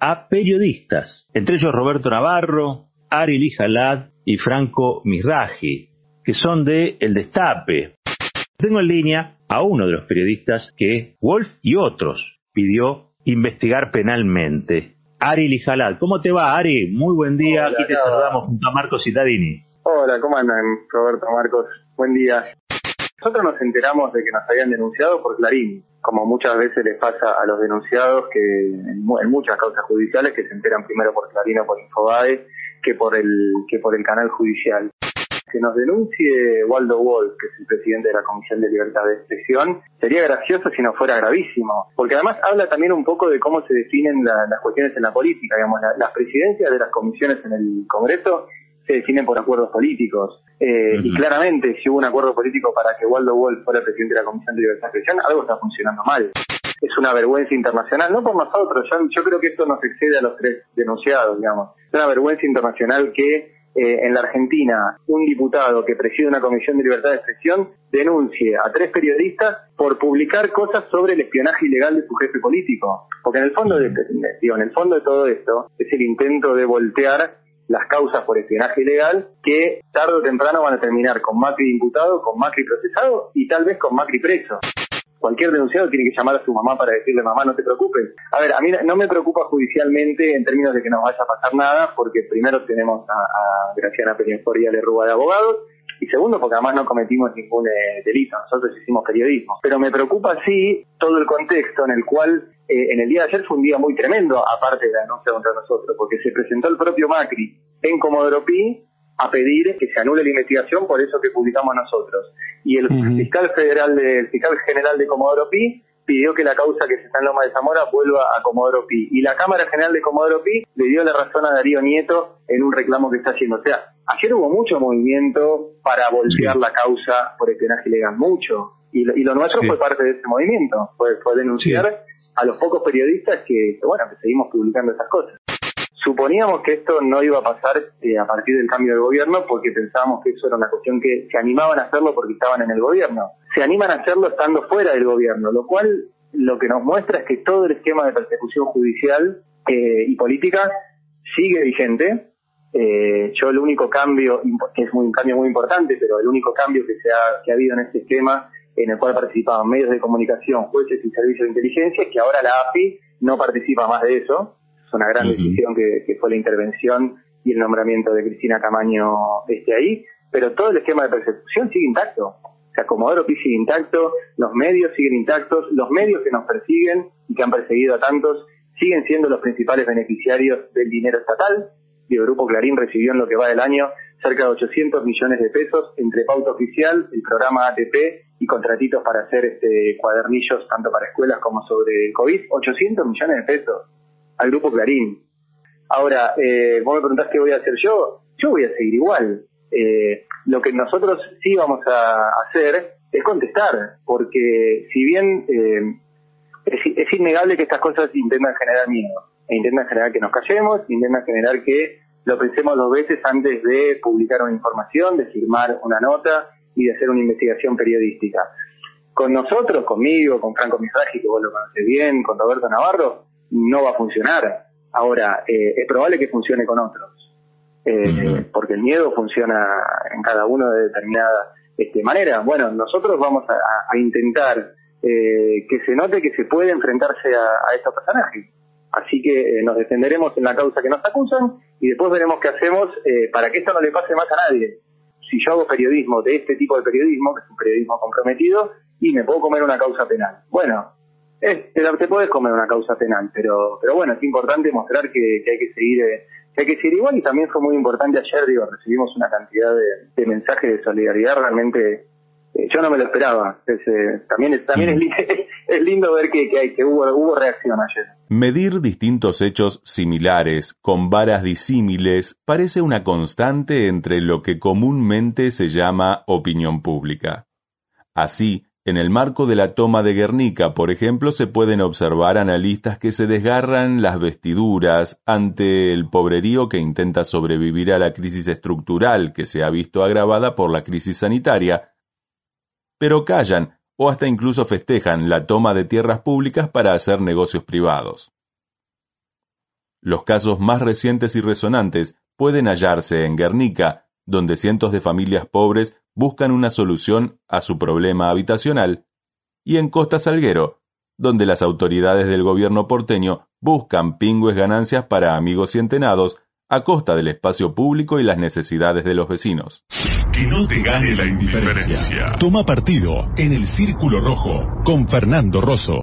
Speaker 28: a periodistas, entre ellos Roberto Navarro, Ari Lijalad y Franco Miraji, que son de El Destape. Tengo en línea a uno de los periodistas que Wolf y otros pidió investigar penalmente. Ari Lijalad, ¿cómo te va, Ari? Muy buen día, aquí te saludamos junto a Marcos Cittadini.
Speaker 19: Hola, ¿cómo andan, Roberto Marcos? Buen día. Nosotros nos enteramos de que nos habían denunciado por Clarín, como muchas veces les pasa a los denunciados que en, muchas causas judiciales que se enteran primero por Clarín o por Infobae que por el que por el canal judicial. Que nos denuncie Waldo Wolf, que es el presidente de la Comisión de Libertad de Expresión, sería gracioso si no fuera gravísimo, porque además habla también un poco de cómo se definen las cuestiones en la política, digamos, las presidencias de las comisiones en el Congreso se definen por acuerdos políticos. Eh, y claramente, si hubo un acuerdo político para que Waldo Wolf fuera presidente de la Comisión de Libertad de Expresión, algo está funcionando mal. Es una vergüenza internacional, no por nosotros, yo, yo creo que esto nos excede a los tres denunciados, digamos. Es una vergüenza internacional que eh, en la Argentina un diputado que preside una comisión de libertad de expresión denuncie a tres periodistas por publicar cosas sobre el espionaje ilegal de su jefe político. Porque en el fondo de, digo, en el fondo de todo esto es el intento de voltear las causas por espionaje ilegal que tarde o temprano van a terminar con Macri imputado, con Macri procesado y tal vez con Macri preso. Cualquier denunciado tiene que llamar a su mamá para decirle, mamá, no te preocupes. A ver, a mí no me preocupa judicialmente en términos de que no vaya a pasar nada, porque primero tenemos a, a Graciana Peñaforia de Rúa de Abogados, y segundo porque además no cometimos ningún eh, delito, nosotros hicimos periodismo. Pero me preocupa sí todo el contexto en el cual eh, en el día de ayer fue un día muy tremendo, aparte de la denuncia contra nosotros, porque se presentó el propio Macri en Comodoro Pi a pedir que se anule la investigación por eso que publicamos nosotros. Y el fiscal federal del fiscal general de Comodoro Pi pidió que la causa que se está en Loma de Zamora vuelva a Comodoro Pi. Y la Cámara General de Comodoro Pi le dio la razón a Darío Nieto en un reclamo que está haciendo. O sea, ayer hubo mucho movimiento para voltear la causa por espionaje ilegal, mucho. Y lo, y lo nuestro fue parte de ese movimiento, fue, fue denunciar a los pocos periodistas que, bueno, que seguimos publicando esas cosas. Suponíamos que esto no iba a pasar eh, a partir del cambio de gobierno porque pensábamos que eso era una cuestión que se animaban a hacerlo porque estaban en el gobierno. Se animan a hacerlo estando fuera del gobierno, lo cual lo que nos muestra es que todo el esquema de persecución judicial eh, y política sigue vigente. Eh, yo el único cambio, que es un cambio muy importante, pero el único cambio que, se ha, que ha habido en este esquema en el cual participaban medios de comunicación, jueces y servicios de inteligencia, que ahora la AFI no participa más de eso. Es una gran decisión que, que, fue la intervención y el nombramiento de Cristina Camaño este ahí, pero todo el esquema de persecución sigue intacto. O sea, Comodoro Pi sigue intacto, los medios siguen intactos, los medios que nos persiguen y que han perseguido a tantos siguen siendo los principales beneficiarios del dinero estatal. Y el Grupo Clarín recibió en lo que va del año cerca de 800 millones de pesos entre pauta oficial, el programa ATP y contratitos para hacer este, cuadernillos tanto para escuelas como sobre el COVID. 800 millones de pesos al Grupo Clarín. Ahora, eh, vos me preguntás qué voy a hacer yo. Yo voy a seguir igual. Eh, lo que nosotros sí vamos a hacer es contestar, porque si bien eh, es, innegable que estas cosas intentan generar miedo, e intentan generar que nos callemos, intentan generar que lo pensemos dos veces antes de publicar una información, de firmar una nota y de hacer una investigación periodística. Con nosotros, conmigo, con Franco Misraji, que vos lo conocés bien, con Roberto Navarro, no va a funcionar. Ahora, eh, es probable que funcione con otros, eh, porque el miedo funciona en cada uno de determinada este, manera. Bueno, nosotros vamos a, intentar eh, que se note que se puede enfrentarse a, estos personajes. Así que nos defenderemos en la causa que nos acusan y después veremos qué hacemos para que esto no le pase más a nadie. Si yo hago periodismo de este tipo de periodismo, que es un periodismo comprometido, y me puedo comer una causa penal. Bueno, te, te puedes comer una causa penal, pero pero bueno, es importante mostrar que, hay que seguir eh, que hay que seguir igual y también fue muy importante ayer, digo, recibimos una cantidad de, mensajes de solidaridad realmente eh, yo no me lo esperaba. Eh, también es, también es, lindo ver que, hay, que hubo, hubo reacción ayer.
Speaker 11: Medir distintos hechos similares con varas disímiles parece una constante entre lo que comúnmente se llama opinión pública. Así, en el marco de la toma de Guernica, por ejemplo, se pueden observar analistas que se desgarran las vestiduras ante el pobrerío que intenta sobrevivir a la crisis estructural que se ha visto agravada por la crisis sanitaria, pero callan o hasta incluso festejan la toma de tierras públicas para hacer negocios privados. Los casos más recientes y resonantes pueden hallarse en Guernica, donde cientos de familias pobres buscan una solución a su problema habitacional, y en Costa Salguero, donde las autoridades del gobierno porteño buscan pingües ganancias para amigos y entenados a costa del espacio público y las necesidades de los vecinos.
Speaker 21: Que no te gane la indiferencia. Toma partido en el Círculo Rojo con Fernando Rosso.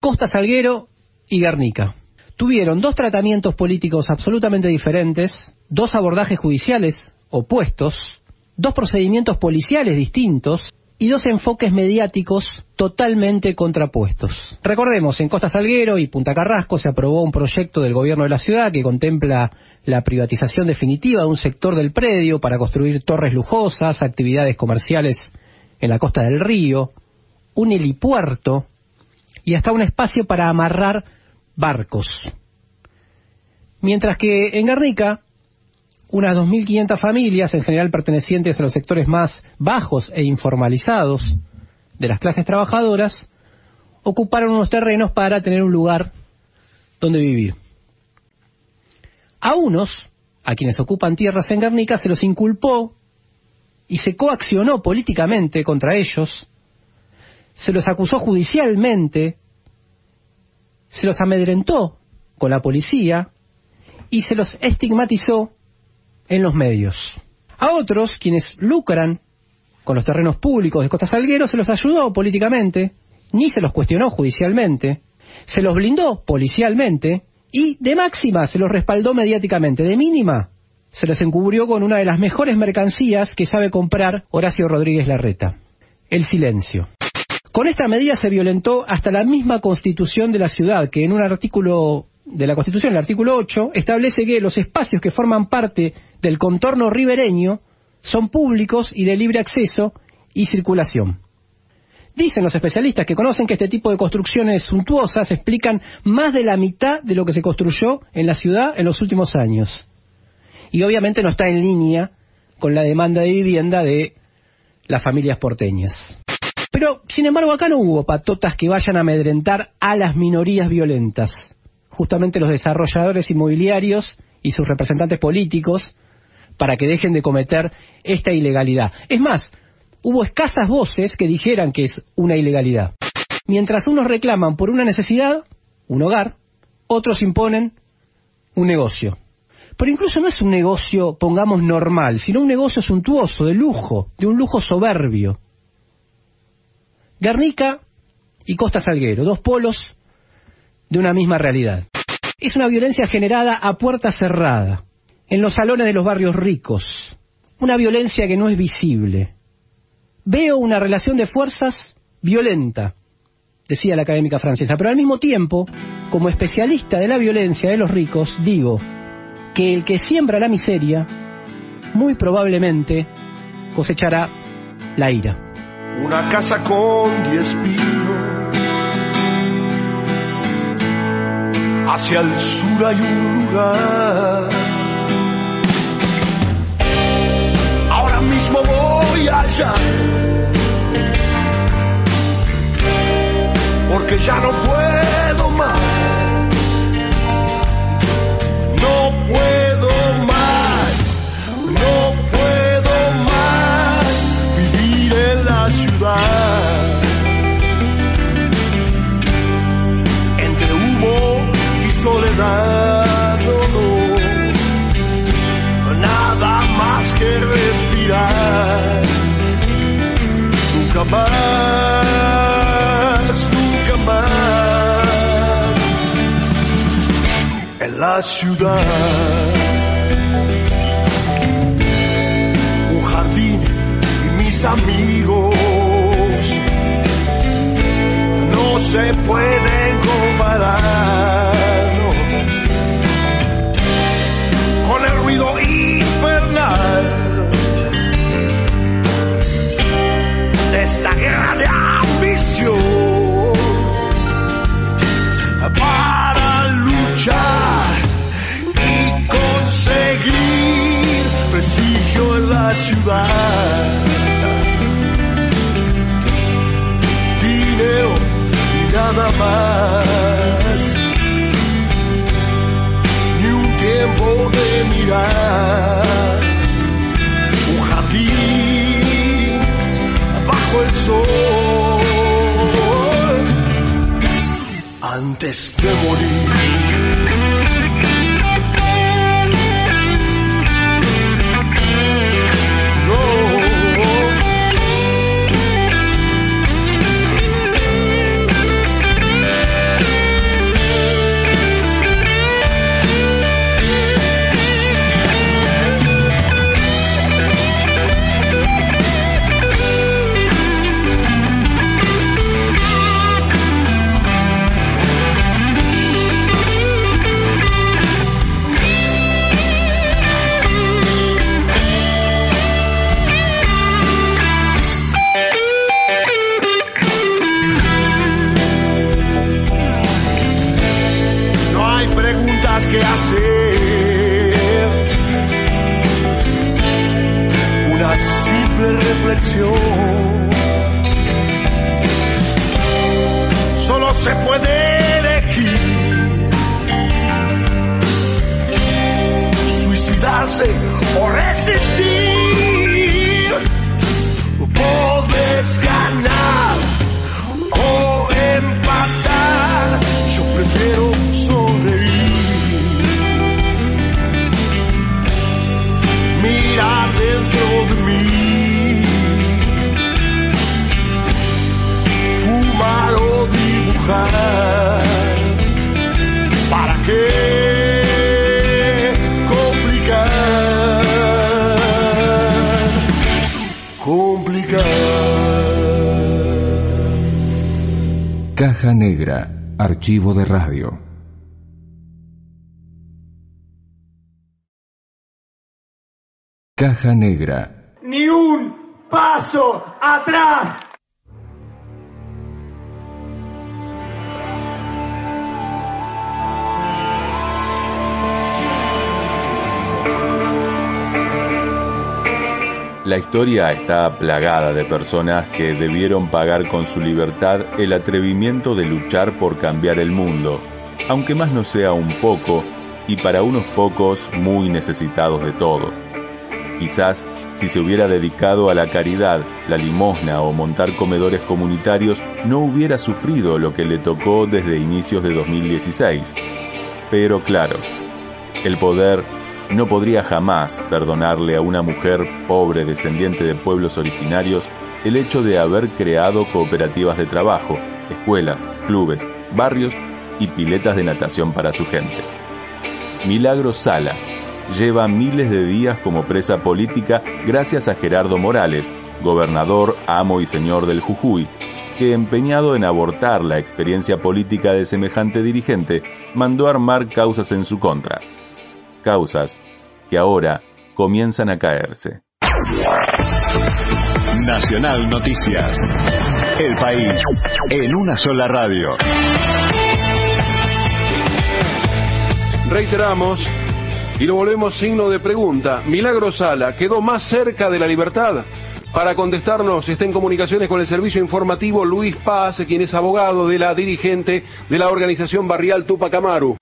Speaker 17: Costa Salguero y Guernica. Tuvieron dos tratamientos políticos absolutamente diferentes, dos abordajes judiciales opuestos, dos procedimientos policiales distintos y dos enfoques mediáticos totalmente contrapuestos. Recordemos, en Costa Salguero y Punta Carrasco se aprobó un proyecto del gobierno de la ciudad que contempla la privatización definitiva de un sector del predio para construir torres lujosas, actividades comerciales en la costa del río, un helipuerto y hasta un espacio para amarrar barcos. Mientras que en Guernica unas 2.500 familias, en general pertenecientes a los sectores más bajos e informalizados de las clases trabajadoras, ocuparon unos terrenos para tener un lugar donde vivir. A unos, a quienes ocupan tierras en Guernica, se los inculpó y se coaccionó políticamente contra ellos, se los acusó judicialmente, se los amedrentó con la policía y se los estigmatizó en los medios. A otros, quienes lucran con los terrenos públicos de Costa Salguero, se los ayudó políticamente, ni se los cuestionó judicialmente, se los blindó policialmente y de máxima se los respaldó mediáticamente, de mínima se los encubrió con una de las mejores mercancías que sabe comprar Horacio Rodríguez Larreta, el silencio. Con esta medida se violentó hasta la misma constitución de la ciudad, que en un artículo de la Constitución, el artículo 8, establece que los espacios que forman parte del contorno ribereño son públicos y de libre acceso y circulación. Dicen los especialistas que conocen que este tipo de construcciones suntuosas explican más de la mitad de lo que se construyó en la ciudad en los últimos años. Y obviamente no está en línea con la demanda de vivienda de las familias porteñas. Pero, sin embargo, acá no hubo patotas que vayan a amedrentar a las minorías violentas justamente los desarrolladores inmobiliarios y sus representantes políticos para que dejen de cometer esta ilegalidad. Es más, hubo escasas voces que dijeran que es una ilegalidad. Mientras unos reclaman por una necesidad, un hogar, otros imponen un negocio. Pero incluso no es un negocio, pongamos, normal, sino un negocio suntuoso, de lujo, de un lujo soberbio. Guernica y Costa Salguero, dos polos de una misma realidad. Es una violencia generada a puerta cerrada, en los salones de los barrios ricos, una violencia que no es visible. Veo una relación de fuerzas violenta, decía la académica francesa, pero al mismo tiempo, como especialista de la violencia de los ricos, digo que el que siembra la miseria, muy probablemente cosechará la ira.
Speaker 29: Una casa con diez pinos hacia el sur hay un lugar. Ahora mismo voy allá. Porque ya no puedo más. Ciudad. Un jardín y mis amigos no se pueden Un jardín bajo el sol. Antes de morir. Solo se puede elegir. Suicidarse o resistir.
Speaker 2: Caja Negra, archivo de radio. Caja Negra.
Speaker 29: Ni un paso atrás.
Speaker 11: La historia está plagada de personas que debieron pagar con su libertad el atrevimiento de luchar por cambiar el mundo, aunque más no sea un poco, y para unos pocos muy necesitados de todo. Quizás si se hubiera dedicado a la caridad, la limosna o montar comedores comunitarios, no hubiera sufrido lo que le tocó desde inicios de 2016. Pero claro, el poder no podría jamás perdonarle a una mujer pobre descendiente de pueblos originarios el hecho de haber creado cooperativas de trabajo, escuelas, clubes, barrios y piletas de natación para su gente. Milagro Sala lleva miles de días como presa política gracias a Gerardo Morales, gobernador, amo y señor del Jujuy, que empeñado en abortar la experiencia política de semejante dirigente, mandó armar causas en su contra causas que ahora comienzan a caerse.
Speaker 21: Nacional Noticias. El país en una sola radio.
Speaker 18: reiteramos y lo volvemos signo de pregunta. Milagro Sala, ¿quedó más cerca de la libertad? Para contestarnos está en comunicaciones con el servicio informativo Luis Paz, quien es abogado de la dirigente de la organización barrial Tupac Amaru.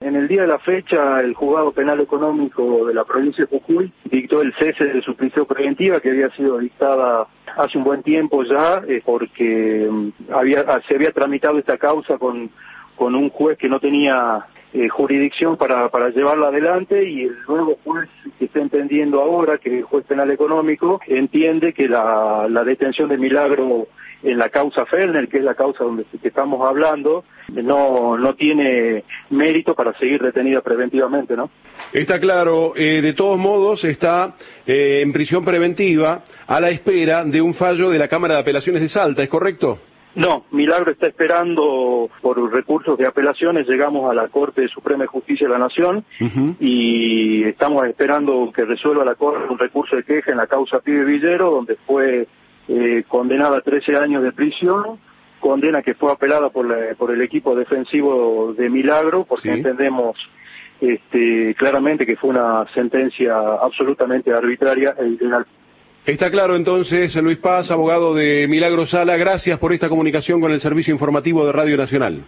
Speaker 30: En el día de la fecha, el juzgado penal económico de la provincia de Jujuy dictó el cese de su prisión preventiva que había sido dictada hace un buen tiempo ya, eh, porque mm, había, se había tramitado esta causa con, con un juez que no tenía eh, jurisdicción para, para llevarla adelante y el nuevo juez que está entendiendo ahora, que es el juez penal económico, entiende que la, la detención de Milagro en la causa Ferner, que es la causa donde que estamos hablando, no, no tiene mérito para seguir detenida preventivamente, ¿no?
Speaker 18: Está claro, eh, de todos modos está eh, en prisión preventiva a la espera de un fallo de la Cámara de Apelaciones de Salta, ¿es correcto?
Speaker 30: No, Milagro está esperando por recursos de apelaciones, llegamos a la Corte Suprema de Justicia de la Nación y estamos esperando que resuelva la Corte un recurso de queja en la causa Pibe Villero, donde fue eh, condenada a 13 años de prisión, condena que fue apelada por, la- por el equipo defensivo de Milagro, porque entendemos este, claramente que fue una sentencia absolutamente arbitraria e ilegal.
Speaker 18: Está claro entonces, Luis Paz, abogado de Milagro Sala, gracias por esta comunicación con el Servicio Informativo de Radio Nacional.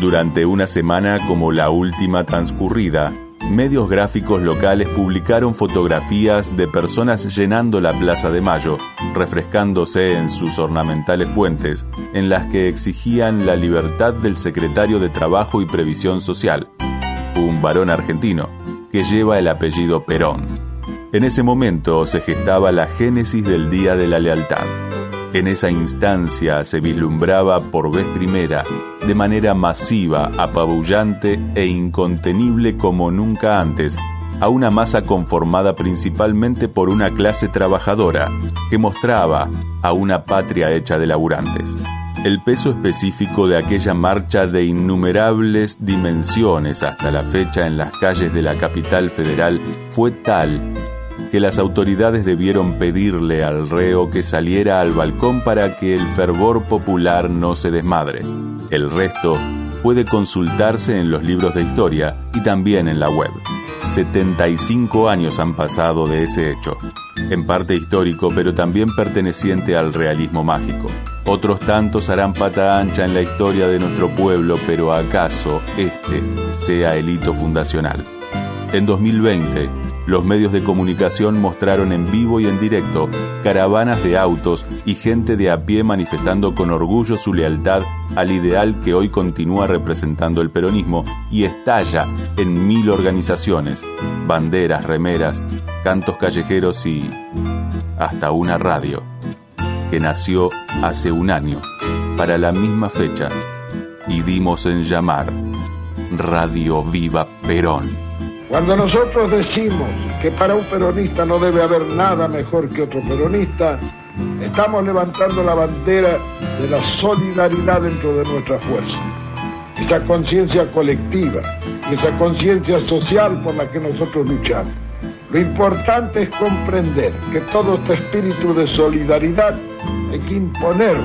Speaker 11: Durante una semana como la última transcurrida, medios gráficos locales publicaron fotografías de personas llenando la Plaza de Mayo, refrescándose en sus ornamentales fuentes, en las que exigían la libertad del secretario de Trabajo y Previsión Social, un varón argentino que lleva el apellido Perón. En ese momento se gestaba la génesis del Día de la Lealtad. En esa instancia se vislumbraba por vez primera, de manera masiva, apabullante e incontenible como nunca antes, a una masa conformada principalmente por una clase trabajadora que mostraba a una patria hecha de laburantes. El peso específico de aquella marcha de innumerables dimensiones hasta la fecha en las calles de la capital federal fue tal que las autoridades debieron pedirle al reo que saliera al balcón para que el fervor popular no se desmadre. El resto puede consultarse en los libros de historia y también en la web. 75 años han pasado de ese hecho, en parte histórico pero también perteneciente al realismo mágico. Otros tantos harán pata ancha en la historia de nuestro pueblo, pero acaso este sea el hito fundacional. En 2020, los medios de comunicación mostraron en vivo y en directo caravanas de autos y gente de a pie manifestando con orgullo su lealtad al ideal que hoy continúa representando el peronismo y estalla en mil organizaciones, banderas, remeras, cantos callejeros y hasta una radio que nació hace un año para la misma fecha y dimos en llamar Radio Viva Perón.
Speaker 31: Cuando nosotros decimos que para un peronista no debe haber nada mejor que otro peronista, estamos levantando la bandera de la solidaridad dentro de nuestra fuerza. Esa conciencia colectiva esa conciencia social por la que nosotros luchamos. Lo importante es comprender que todo este espíritu de solidaridad hay que imponerlo,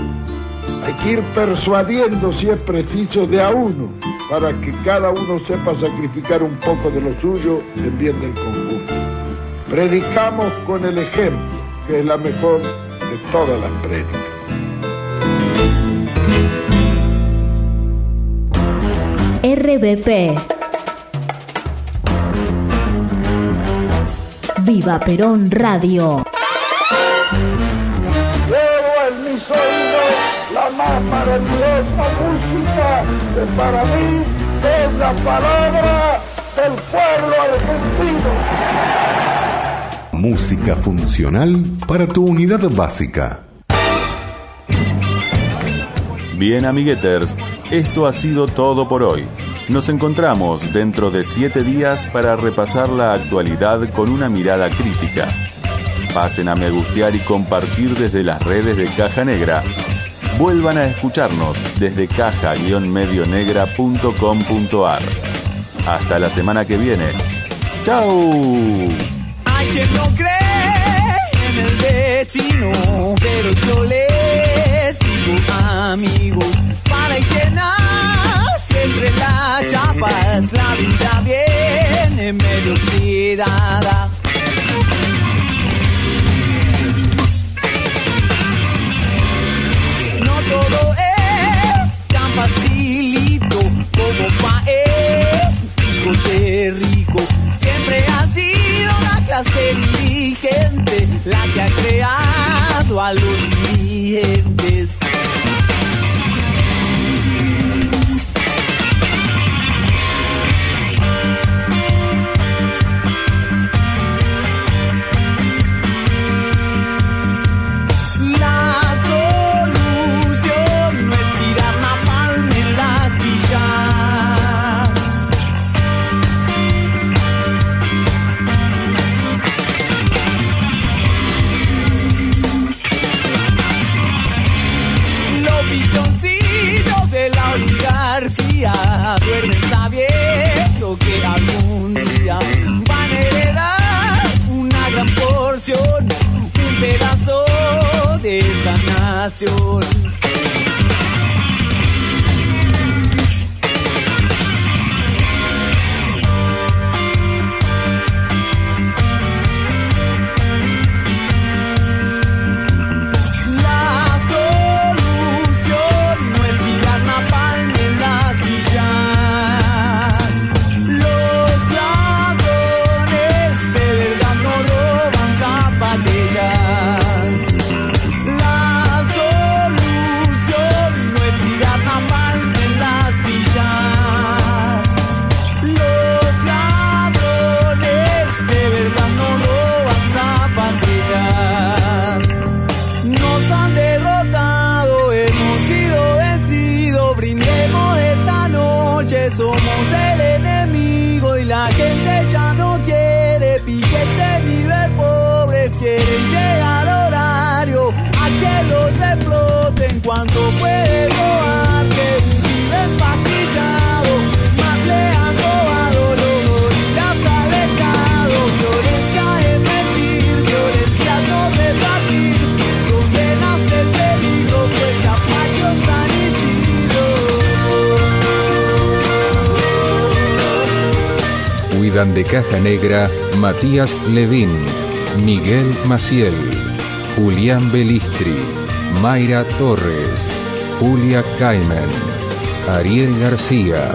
Speaker 31: hay que ir persuadiendo si es preciso de a uno para que cada uno sepa sacrificar un poco de lo suyo en bien del conjunto. Predicamos con el ejemplo, que es la mejor de todas las prédicas.
Speaker 32: RBP. Viva Perón Radio.
Speaker 31: Más maravillosa música que para mí es la palabra del pueblo argentino.
Speaker 21: Música funcional para tu unidad básica.
Speaker 11: Bien, amigueters, esto ha sido todo por hoy. Nos encontramos dentro de siete días para repasar la actualidad con una mirada crítica. Pasen a me gustear y compartir desde las redes de Caja Negra vuelvan a escucharnos desde caja-medionegra.com.ar. Hasta la semana que viene. ¡Chao!
Speaker 33: Hay quien no cree en el destino, pero yo les digo, amigos, para que
Speaker 34: nace entre las chapas, la vida viene medio oxidada. Siempre ha sido la clase dirigente la que ha creado a los dirigentes.
Speaker 33: costume de Caja Negra, Matías Levín, Miguel Maciel, Julián Belistri, Mayra Torres, Julia Caimen, Ariel García,